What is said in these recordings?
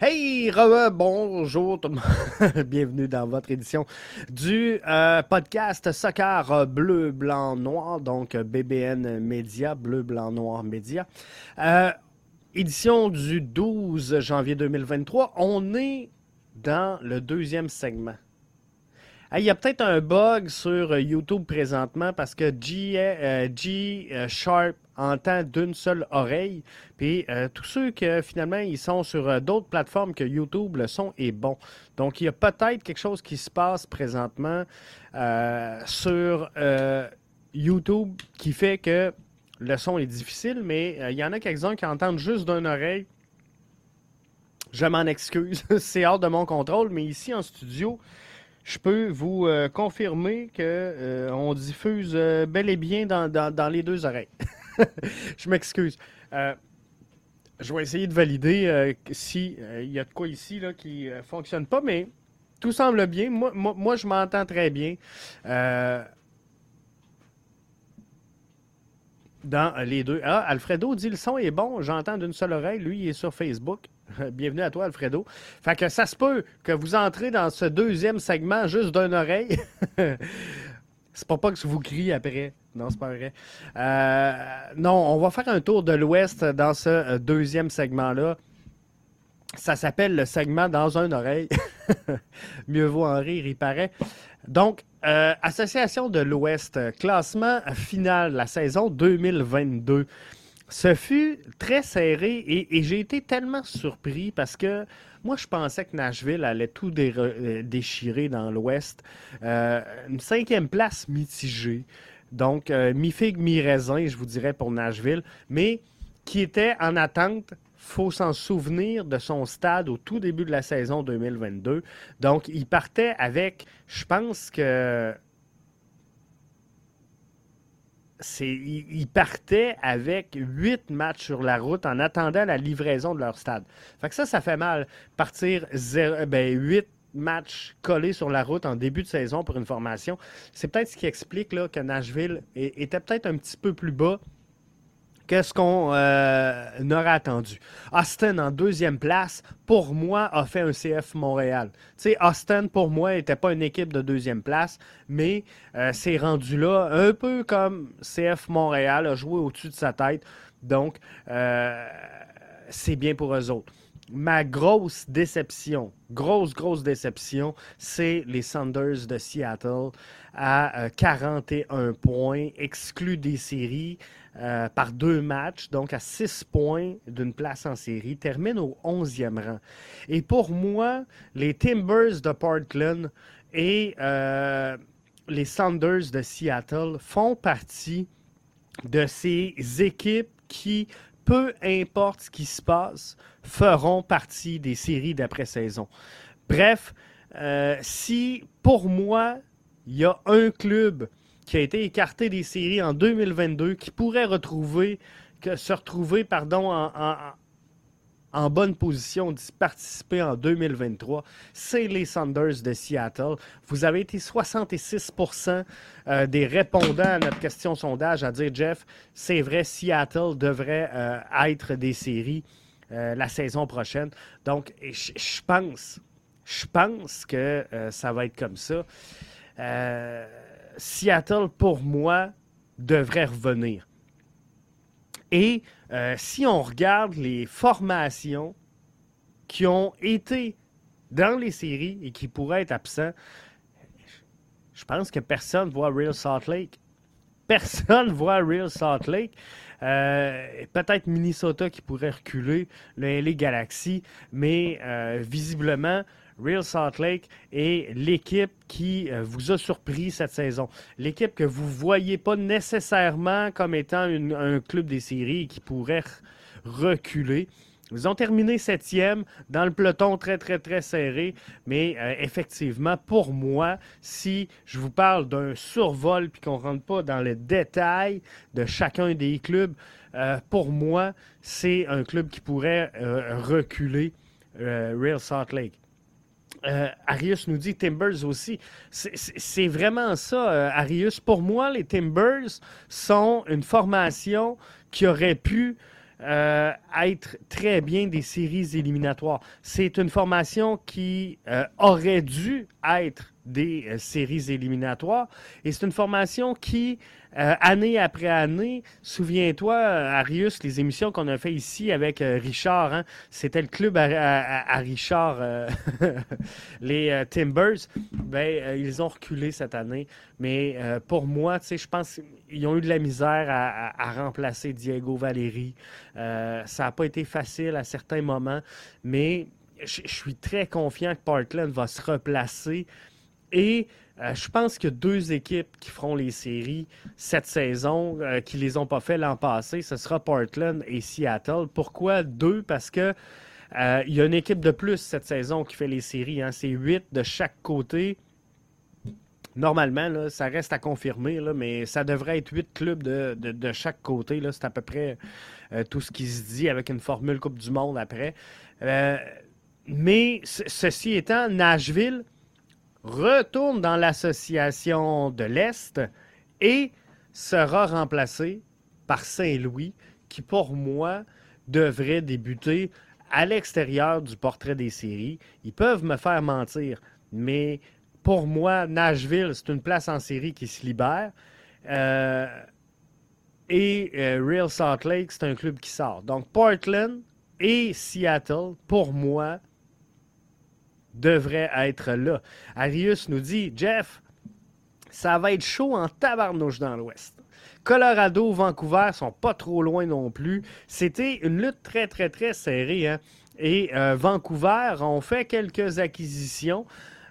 Hey, bonjour tout le monde. Bienvenue dans votre édition du euh, podcast Soccer Bleu, Blanc, Noir, donc BBN Média, Bleu, Blanc, Noir Média. Euh, édition du 12 janvier 2023. On est dans le deuxième segment. Il y a peut-être un bug sur YouTube présentement parce que G, euh, G Sharp entend d'une seule oreille. Puis euh, tous ceux que finalement ils sont sur euh, d'autres plateformes que YouTube, le son est bon. Donc il y a peut-être quelque chose qui se passe présentement euh, sur YouTube qui fait que le son est difficile, mais il y en a quelques-uns qui entendent juste d'une oreille. Je m'en excuse, c'est hors de mon contrôle, mais ici en studio, je peux vous confirmer qu'on diffuse bel et bien dans les deux oreilles. je m'excuse. Euh, je vais essayer de valider euh, s'il euh, y a de quoi ici là, qui ne fonctionne pas, mais tout semble bien. Moi, moi, je m'entends très bien. dans les deux. Ah, Alfredo dit le son est bon, j'entends d'une seule oreille. Lui, il est sur Facebook. Bienvenue à toi, Alfredo. Fait que ça se peut que vous entrez dans ce deuxième segment juste d'une oreille. C'est pas pas que vous crie après. Non, c'est pas vrai. Euh, non, on va faire un tour de l'Ouest dans ce euh, deuxième segment-là. Ça s'appelle le segment dans une oreille. Mieux vaut en rire, il paraît. Donc, euh, Association de l'Ouest, classement final la saison 2022. Ce fut très serré et, j'ai été tellement surpris parce que moi, je pensais que Nashville allait tout euh, déchirer dans l'Ouest. Euh, une cinquième place mitigée. Donc, euh, mi-figue, mi-raisin, je vous dirais, pour Nashville. Mais qui était en attente faut s'en souvenir de son stade au tout début de la saison 2022. Donc, il partait avec, je pense que ils partaient avec huit matchs sur la route en attendant la livraison de leur stade. Fait que ça, ça fait mal. Partir ben, huit matchs collés sur la route en début de saison pour une formation. C'est peut-être ce qui explique que Nashville était peut-être un petit peu plus bas Qu'est-ce qu'on euh, aurait attendu? Austin en deuxième place, pour moi, a fait un CF Montréal. Tu sais, Austin, pour moi, n'était pas une équipe de deuxième place, mais euh, c'est rendu là un peu comme CF Montréal a joué au-dessus de sa tête. Donc, euh, c'est bien pour eux autres. Ma grosse déception, grosse, grosse déception, c'est les Sanders de Seattle à 41 points, exclus des séries. Euh, par deux matchs, donc à six points d'une place en série, termine au 11e rang. Et pour moi, les Timbers de Portland et euh, les Saunders de Seattle font partie de ces équipes qui, peu importe ce qui se passe, feront partie des séries d'après-saison. Bref, euh, si pour moi, il y a un club qui a été écarté des séries en 2022, qui pourrait retrouver, se retrouver pardon, en, bonne position d'y participer en 2023, c'est les Sanders de Seattle. Vous avez été 66% euh, des répondants à notre question sondage à dire, Jeff, c'est vrai, Seattle devrait euh, être des séries euh, la saison prochaine. Donc, je pense, je pense que ça va être comme ça. Euh, Seattle, pour moi, devrait revenir. Et euh, si on regarde les formations qui ont été dans les séries et qui pourraient être absents, je pense que personne voit Real Salt Lake. Personne voit Real Salt Lake. Euh, peut-être Minnesota qui pourrait reculer, le LA Galaxy, mais euh, visiblement, Real Salt Lake est l'équipe qui euh, vous a surpris cette saison. L'équipe que vous ne voyez pas nécessairement comme étant un club des séries qui pourrait reculer. Ils ont terminé septième dans le peloton très, très, très serré. Mais euh, effectivement, pour moi, si je vous parle d'un survol puis qu'on ne rentre pas dans les détails de chacun des clubs, euh, pour moi, c'est un club qui pourrait reculer Real Salt Lake. Euh, Arius nous dit Timbers aussi. C'est vraiment ça, euh, Arius. Pour moi, les Timbers sont une formation qui aurait pu euh, être très bien des séries éliminatoires. C'est une formation qui aurait dû être des euh, séries éliminatoires et c'est une formation qui euh, année après année, souviens-toi, Arius, les émissions qu'on a fait ici avec euh, Richard, hein, c'était le club à, Richard, euh, les Timbers. Ben, ils ont reculé cette année. Mais pour moi, je pense qu'ils ont eu de la misère à, remplacer Diego Valeri. ça n'a pas été facile à certains moments, mais je suis très confiant que Portland va se replacer et euh, je pense a deux équipes qui feront les séries cette saison, euh, qui ne les ont pas fait l'an passé. Ce sera Portland et Seattle. Pourquoi deux? Parce que euh, il y a une équipe de plus cette saison qui fait les séries. Hein. C'est huit de chaque côté. Normalement, ça reste à confirmer, mais ça devrait être huit clubs de, chaque côté. C'est à peu près tout ce qui se dit avec une formule Coupe du Monde après. Mais ceci étant, Nashville retourne dans l'association de l'Est et sera remplacé par Saint-Louis, qui pour moi devrait débuter à l'extérieur du portrait des séries. Ils peuvent me faire mentir, mais pour moi, Nashville, c'est une place en série qui se libère. Euh, et euh, Real Salt Lake, c'est un club qui sort. Donc Portland et Seattle, pour moi, devrait être là. Arius nous dit Jeff, ça va être chaud en tabarnouche dans l'Ouest. Colorado, Vancouver sont pas trop loin non plus. C'était une lutte très, très, très serrée. Hein. Et euh, Vancouver ont fait quelques acquisitions.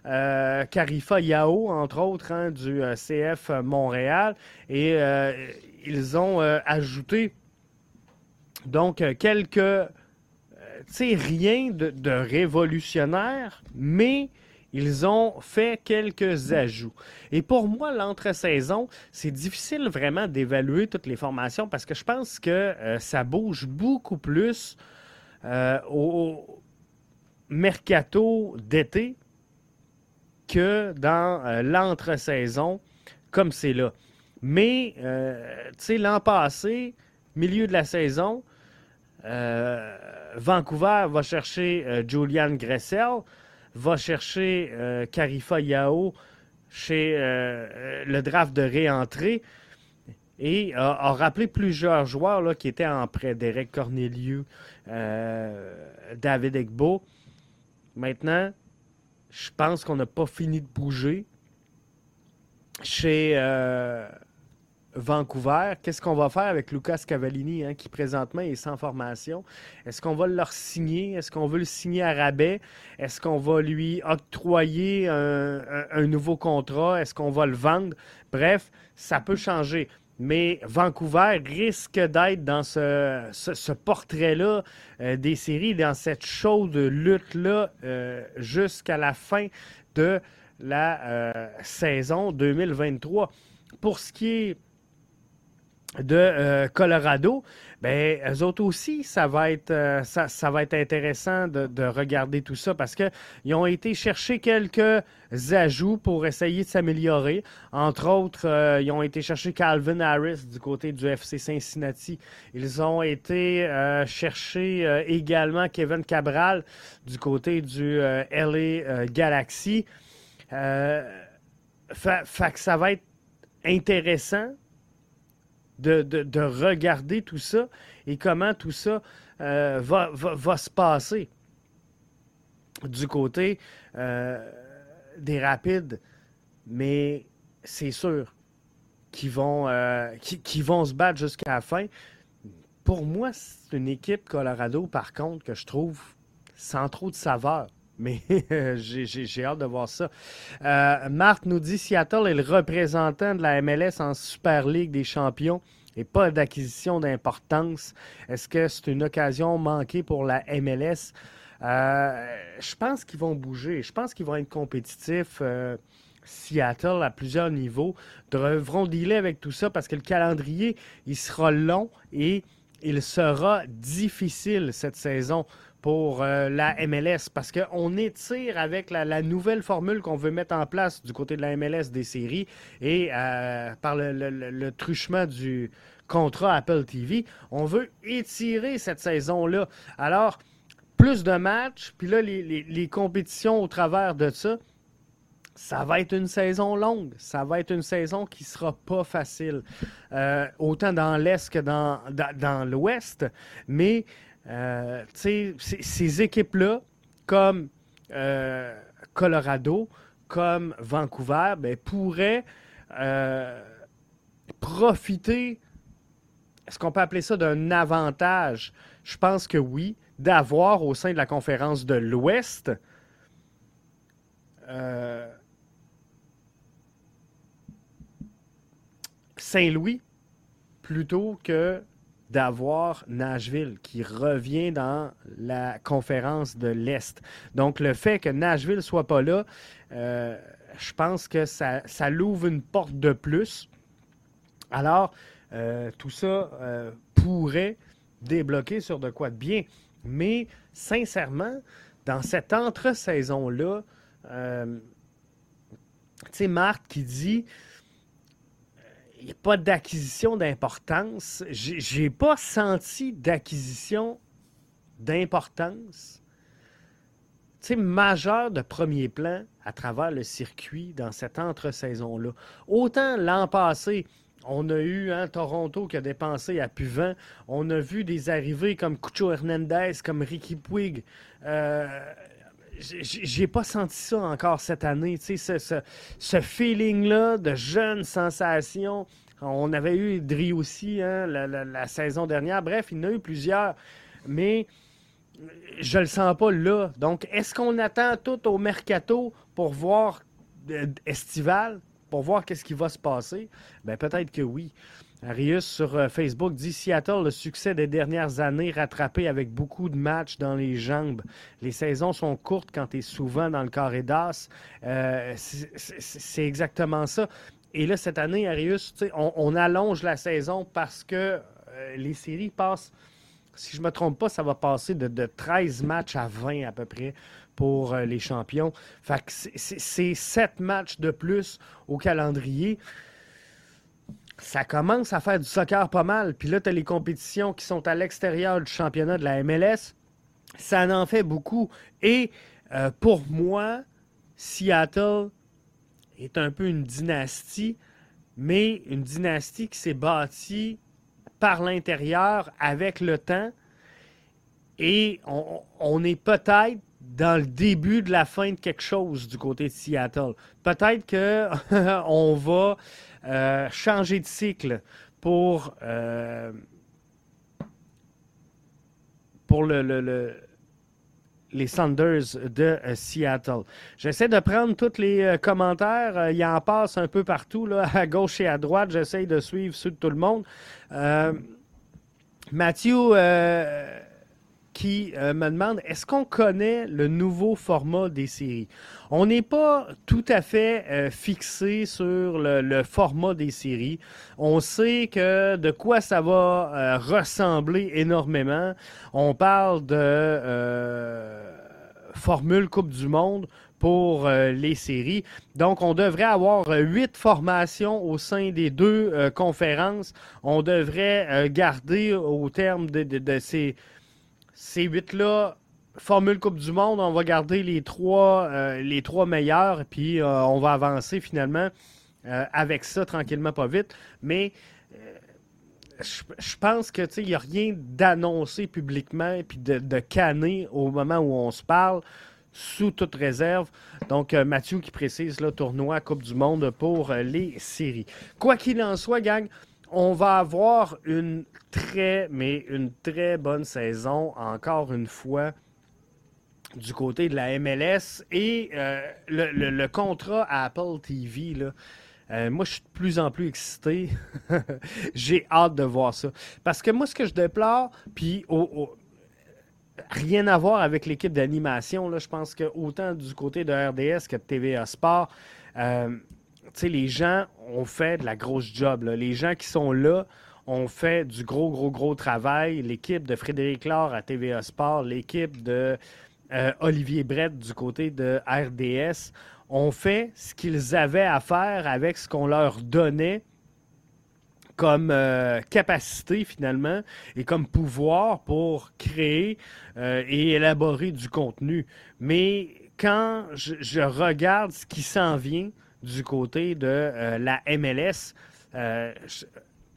Euh, Carifa Yao, entre autres, hein, du euh, CF Montréal. Et ils ont ajouté donc quelques sais, rien de, révolutionnaire, mais ils ont fait quelques ajouts. Et pour moi, l'entre-saison, c'est difficile vraiment d'évaluer toutes les formations parce que je pense que euh, ça bouge beaucoup plus euh, au mercato d'été que dans euh, l'entre-saison comme c'est là. Mais, l'an passé, milieu de la saison, Vancouver va chercher euh, Julian Gressel, va chercher euh, Carifa Yao chez euh, le draft de réentrée et a, rappelé plusieurs joueurs là, qui étaient en prêt. Derek Corneliu, David Egbo. Maintenant, je pense qu'on n'a pas fini de bouger chez Vancouver. Qu'est-ce qu'on va faire avec Lucas Cavallini, hein, qui présentement est sans formation? Est-ce qu'on va le signer? Est-ce qu'on veut le signer à rabais? Est-ce qu'on va lui octroyer un, nouveau contrat? Est-ce qu'on va le vendre? Bref, ça peut changer. Mais Vancouver risque d'être dans ce, portrait-là euh, des séries, dans cette chaude lutte-là, euh, jusqu'à la fin de la euh, saison 2023. Pour ce qui est de euh, Colorado, ben, eux autres aussi, ça va être, euh, ça, va être intéressant de, regarder tout ça parce qu'ils ont été chercher quelques ajouts pour essayer de s'améliorer. Entre autres, euh, ils ont été chercher Calvin Harris du côté du FC Cincinnati. Ils ont été chercher également Kevin Cabral du côté du LA Galaxy. fait que ça va être intéressant de, regarder tout ça et comment tout ça euh, va, se passer du côté euh, des rapides. Mais c'est sûr qu'ils vont, euh, vont se battre jusqu'à la fin. Pour moi, c'est une équipe Colorado, par contre, que je trouve sans trop de saveur. Mais j'ai hâte de voir ça. Euh, Marc nous dit Seattle est le représentant de la MLS en Super League des champions et pas d'acquisition d'importance. Est-ce que c'est une occasion manquée pour la MLS? Euh, je pense qu'ils vont bouger. Je pense qu'ils vont être compétitifs. Euh, Seattle, à plusieurs niveaux, devront dealer avec tout ça parce que le calendrier, il sera long et il sera difficile cette saison pour euh, la MLS parce qu'on étire avec la, nouvelle formule qu'on veut mettre en place du côté de la MLS des séries et euh, par le, truchement du contrat Apple TV. On veut étirer cette saison-là. Alors, plus de matchs, puis là, les, compétitions au travers de ça, ça va être une saison longue. Ça va être une saison qui ne sera pas facile. Euh, autant dans l'Est que dans, dans, l'Ouest. Mais, euh, ces équipes-là, comme euh, Colorado, comme Vancouver, ben, pourraient profiter, est-ce qu'on peut appeler ça d'un avantage? Je pense que oui, d'avoir au sein de la conférence de l'Ouest euh, Saint-Louis plutôt que d'avoir Nashville qui revient dans la conférence de l'Est. Donc le fait que Nashville soit pas là, euh, je pense que ça, ça l'ouvre une porte de plus. Alors, euh, tout ça euh, pourrait débloquer sur de quoi de bien. Mais sincèrement, dans cette entre-saison-là, tu sais, Marthe qui dit n'y a pas d'acquisition d'importance. J'ai pas senti d'acquisition d'importance majeure de premier plan à travers le circuit dans cette entre-saison-là. Autant l'an passé, on a eu hein, Toronto qui a dépensé à Puvant. On a vu des arrivées comme Cucho Hernandez, comme Ricky Puig. Euh, j'ai pas senti ça encore cette année. Ce, ce, feeling-là de jeune sensation. On avait eu Dri aussi hein, la, saison dernière. Bref, il y en a eu plusieurs. Mais je le sens pas là. Donc, est-ce qu'on attend tout au mercato pour voir euh, Estival? pour voir qu'est-ce qui va se passer? Ben, peut-être que oui. Arius sur euh, Facebook dit Seattle, le succès des dernières années rattrapé avec beaucoup de matchs dans les jambes. Les saisons sont courtes quand tu es souvent dans le carré d'as. Euh, c'est exactement ça. Et là, cette année, Arius, on, on, allonge la saison parce que euh, les séries passent, si je ne me trompe pas, ça va passer de, de 13 matchs à 20 à peu près pour les champions. Fait que c'est sept matchs de plus au calendrier. Ça commence à faire du soccer pas mal. Puis là, tu as les compétitions qui sont à l'extérieur du championnat de la MLS. Ça en fait beaucoup. Et euh, pour moi, Seattle est un peu une dynastie, mais une dynastie qui s'est bâtie par l'intérieur avec le temps. Et on, on est peut-être dans le début de la fin de quelque chose du côté de Seattle. Peut-être qu'on va euh, changer de cycle pour, euh, pour le, les Sanders de euh, Seattle. J'essaie de prendre tous les commentaires. il en passe un peu partout, là, à gauche et à droite. J'essaie de suivre ceux de tout le monde. Mathieu qui euh, me demande est-ce qu'on connaît le nouveau format des séries? On n'est pas tout à fait euh, fixé sur le, format des séries. On sait que de quoi ça va euh, ressembler énormément. On parle de formule Coupe du Monde pour les séries. Donc, on devrait avoir huit formations au sein des deux conférences. On devrait garder au terme de ces ces huit-là, Formule Coupe du Monde, on va garder les trois, euh, les puis euh, on va avancer finalement euh, avec ça tranquillement, pas vite. Mais je, pense que il n'y a rien d'annoncé publiquement puis de, de au moment où on se parle sous toute réserve. Donc, Mathieu qui précise le tournoi Coupe du Monde pour les séries. Quoi qu'il en soit, gang, on va avoir une très, mais une très bonne saison, encore une fois, du côté de la MLS. Et euh, le, contrat à Apple TV, là, euh, moi, je suis de plus en plus excité. J'ai hâte de voir ça. Parce que moi, ce que je déplore, puis rien à voir avec l'équipe d'animation, je pense que autant du côté de RDS que de TVA Sport, euh, les gens ont fait de la grosse job. Les gens qui sont là ont fait du gros, gros, gros travail. L'équipe de Frédéric Laure à TVA Sport, l'équipe de euh, Olivier Brett du côté de RDS ont fait ce qu'ils avaient à faire avec ce qu'on leur donnait comme euh, capacité finalement et comme pouvoir pour créer euh, et élaborer du contenu. Mais quand je, regarde ce qui s'en vient du côté de euh, la MLS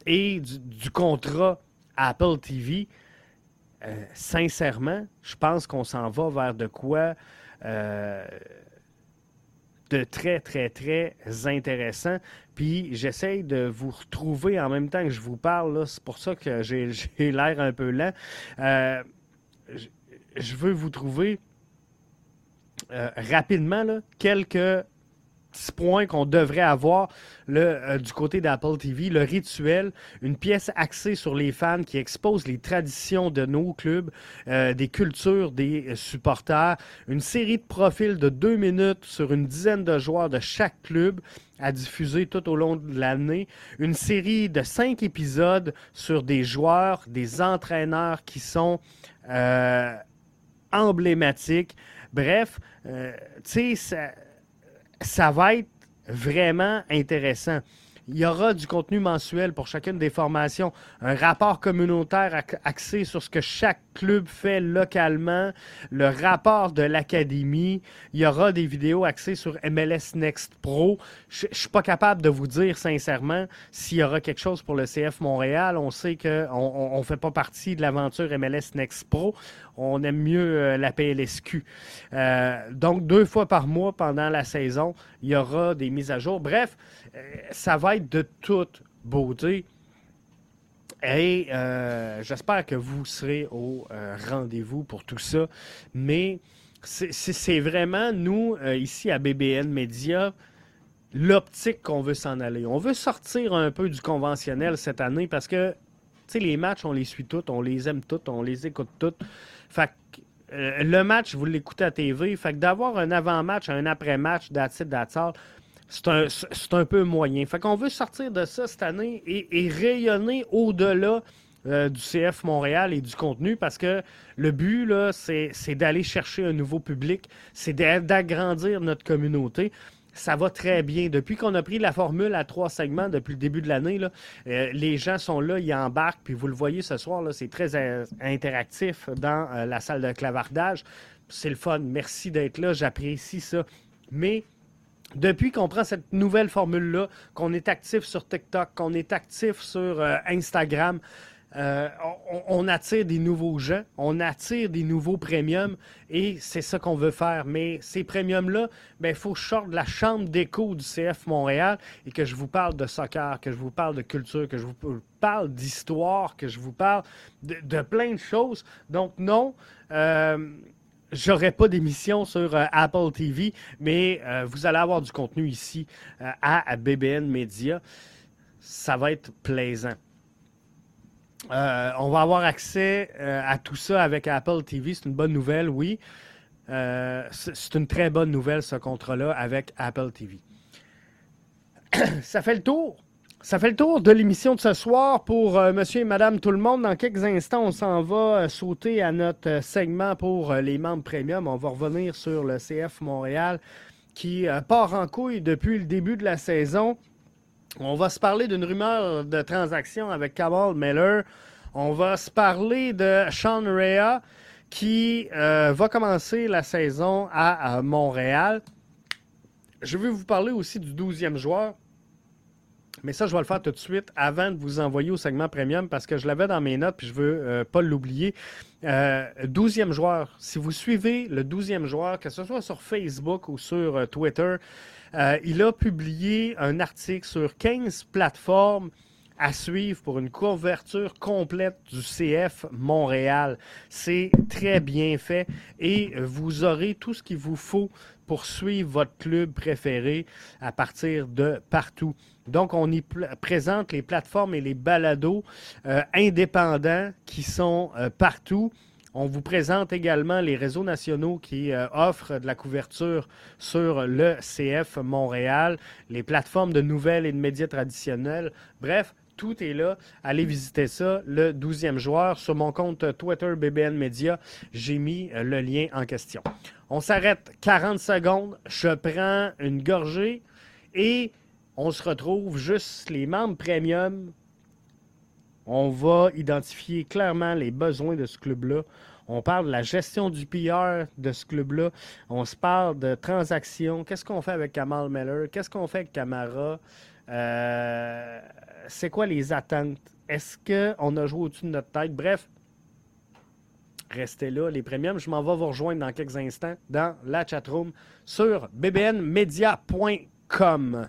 et du, contrat Apple TV, sincèrement, je pense qu'on s'en va vers de quoi de très, très, très intéressant. Puis j'essaye de vous retrouver en même temps que je vous parle. C'est pour ça que j'ai l'air un peu lent. Euh, je veux vous trouver euh, rapidement quelques point qu'on devrait avoir euh, du côté d'Apple TV, le rituel, une pièce axée sur les fans qui expose les traditions de nos clubs, euh, des cultures des supporters, une série de profils de deux minutes sur une dizaine de joueurs de chaque club à diffuser tout au long de l'année, une série de cinq épisodes sur des joueurs, des entraîneurs qui sont euh, emblématiques. Bref, tu sais, va être vraiment intéressant. Il y aura du contenu mensuel pour chacune des formations, un rapport communautaire axé sur ce que chaque club fait localement, le rapport de l'académie. Il y aura des vidéos axées sur MLS Next Pro. Je ne suis pas capable de vous dire sincèrement s'il y aura quelque chose pour le CF Montréal. On sait qu'on ne fait pas partie de l'aventure MLS Next Pro. On aime mieux euh, la PLSQ. Euh, donc, deux fois par mois pendant la saison, il y aura des mises à jour. Bref, euh, ça va être de toute beauté. Et j'espère que vous serez au rendez-vous pour tout ça. Mais c'est vraiment, nous, ici à BBN Media, l'optique qu'on veut s'en aller. On veut sortir un peu du conventionnel cette année parce que les matchs, on les suit tous, on les aime tous, on les écoute tous. Fait que, euh, le match, vous l'écoutez à TV. Fait que d'avoir un avant-match, un après-match, that's it, c'est un, un, peu moyen. Fait qu'on veut sortir de ça cette année et, rayonner au-delà euh, du CF Montréal et du contenu parce que le but, là, c'est d'aller chercher un nouveau public, c'est d'agrandir notre communauté ça va très bien. Depuis qu'on a pris la formule à trois segments depuis le début de l'année, euh, les gens sont là, ils embarquent, puis vous le voyez ce soir, c'est très euh, interactif dans la salle de clavardage. C'est le fun. Merci d'être là, j'apprécie ça. Mais depuis qu'on prend cette nouvelle formule-là, qu'on est actif sur TikTok, qu'on est actif sur Instagram, euh, on, attire des nouveaux gens, on attire des nouveaux premiums et c'est ça qu'on veut faire. Mais ces premiums-là, il ben, faut que je sorte de la chambre d'écho du CF Montréal et que je vous parle de soccer, que je vous parle de culture, que je vous parle d'histoire, que je vous parle de, plein de choses. Donc non, euh, j'aurai pas d'émission sur euh, Apple TV, mais euh, vous allez avoir du contenu ici à BBN Media. Ça va être plaisant. Euh, on va avoir accès euh, à tout ça avec Apple TV. C'est une bonne nouvelle, oui. Euh, c'est une très bonne nouvelle, ce contrat-là, avec Apple TV. ça fait le tour. Ça fait le tour de l'émission de ce soir pour monsieur et madame tout le monde. Dans quelques instants, on s'en va sauter à notre segment pour les membres premium. On va revenir sur le CF Montréal qui part en couille depuis le début de la saison. On va se parler d'une rumeur de transaction avec Kamal Miller. On va se parler de Sean Rea qui euh, va commencer la saison à, Montréal. Je vais vous parler aussi du 12e joueur. Mais ça, je vais le faire tout de suite avant de vous envoyer au segment premium parce que je l'avais dans mes notes puis je veux euh, pas l'oublier. Euh, 12e joueur. Si vous suivez le 12e joueur, que ce soit sur Facebook ou sur euh, Twitter, il a publié un article sur 15 plateformes à suivre pour une couverture complète du CF Montréal. C'est très bien fait et vous aurez tout ce qu'il vous faut pour suivre votre club préféré à partir de partout. Donc, on y présente les plateformes et les balados euh, indépendants qui sont euh, partout. On vous présente également les réseaux nationaux qui euh, offrent de la couverture sur le CF Montréal, les plateformes de nouvelles et de médias traditionnels. Bref, tout est là. Allez visiter ça. Le 12e joueur sur mon compte Twitter BBN Media, j'ai mis euh, le lien en question. On s'arrête 40 secondes. Je prends une gorgée et on se retrouve juste les membres premium On va identifier clairement les besoins de ce club-là. On parle de la gestion du PR de ce club-là. On se parle de transactions. Qu'est-ce qu'on fait avec Kamal Miller? Qu'est-ce qu'on fait avec Camara? Euh, c'est quoi les attentes? Est-ce qu'on a joué au-dessus de notre tête? Bref, restez là, les premiums. Je m'en vais vous rejoindre dans quelques instants dans la chatroom sur bbnmedia.com.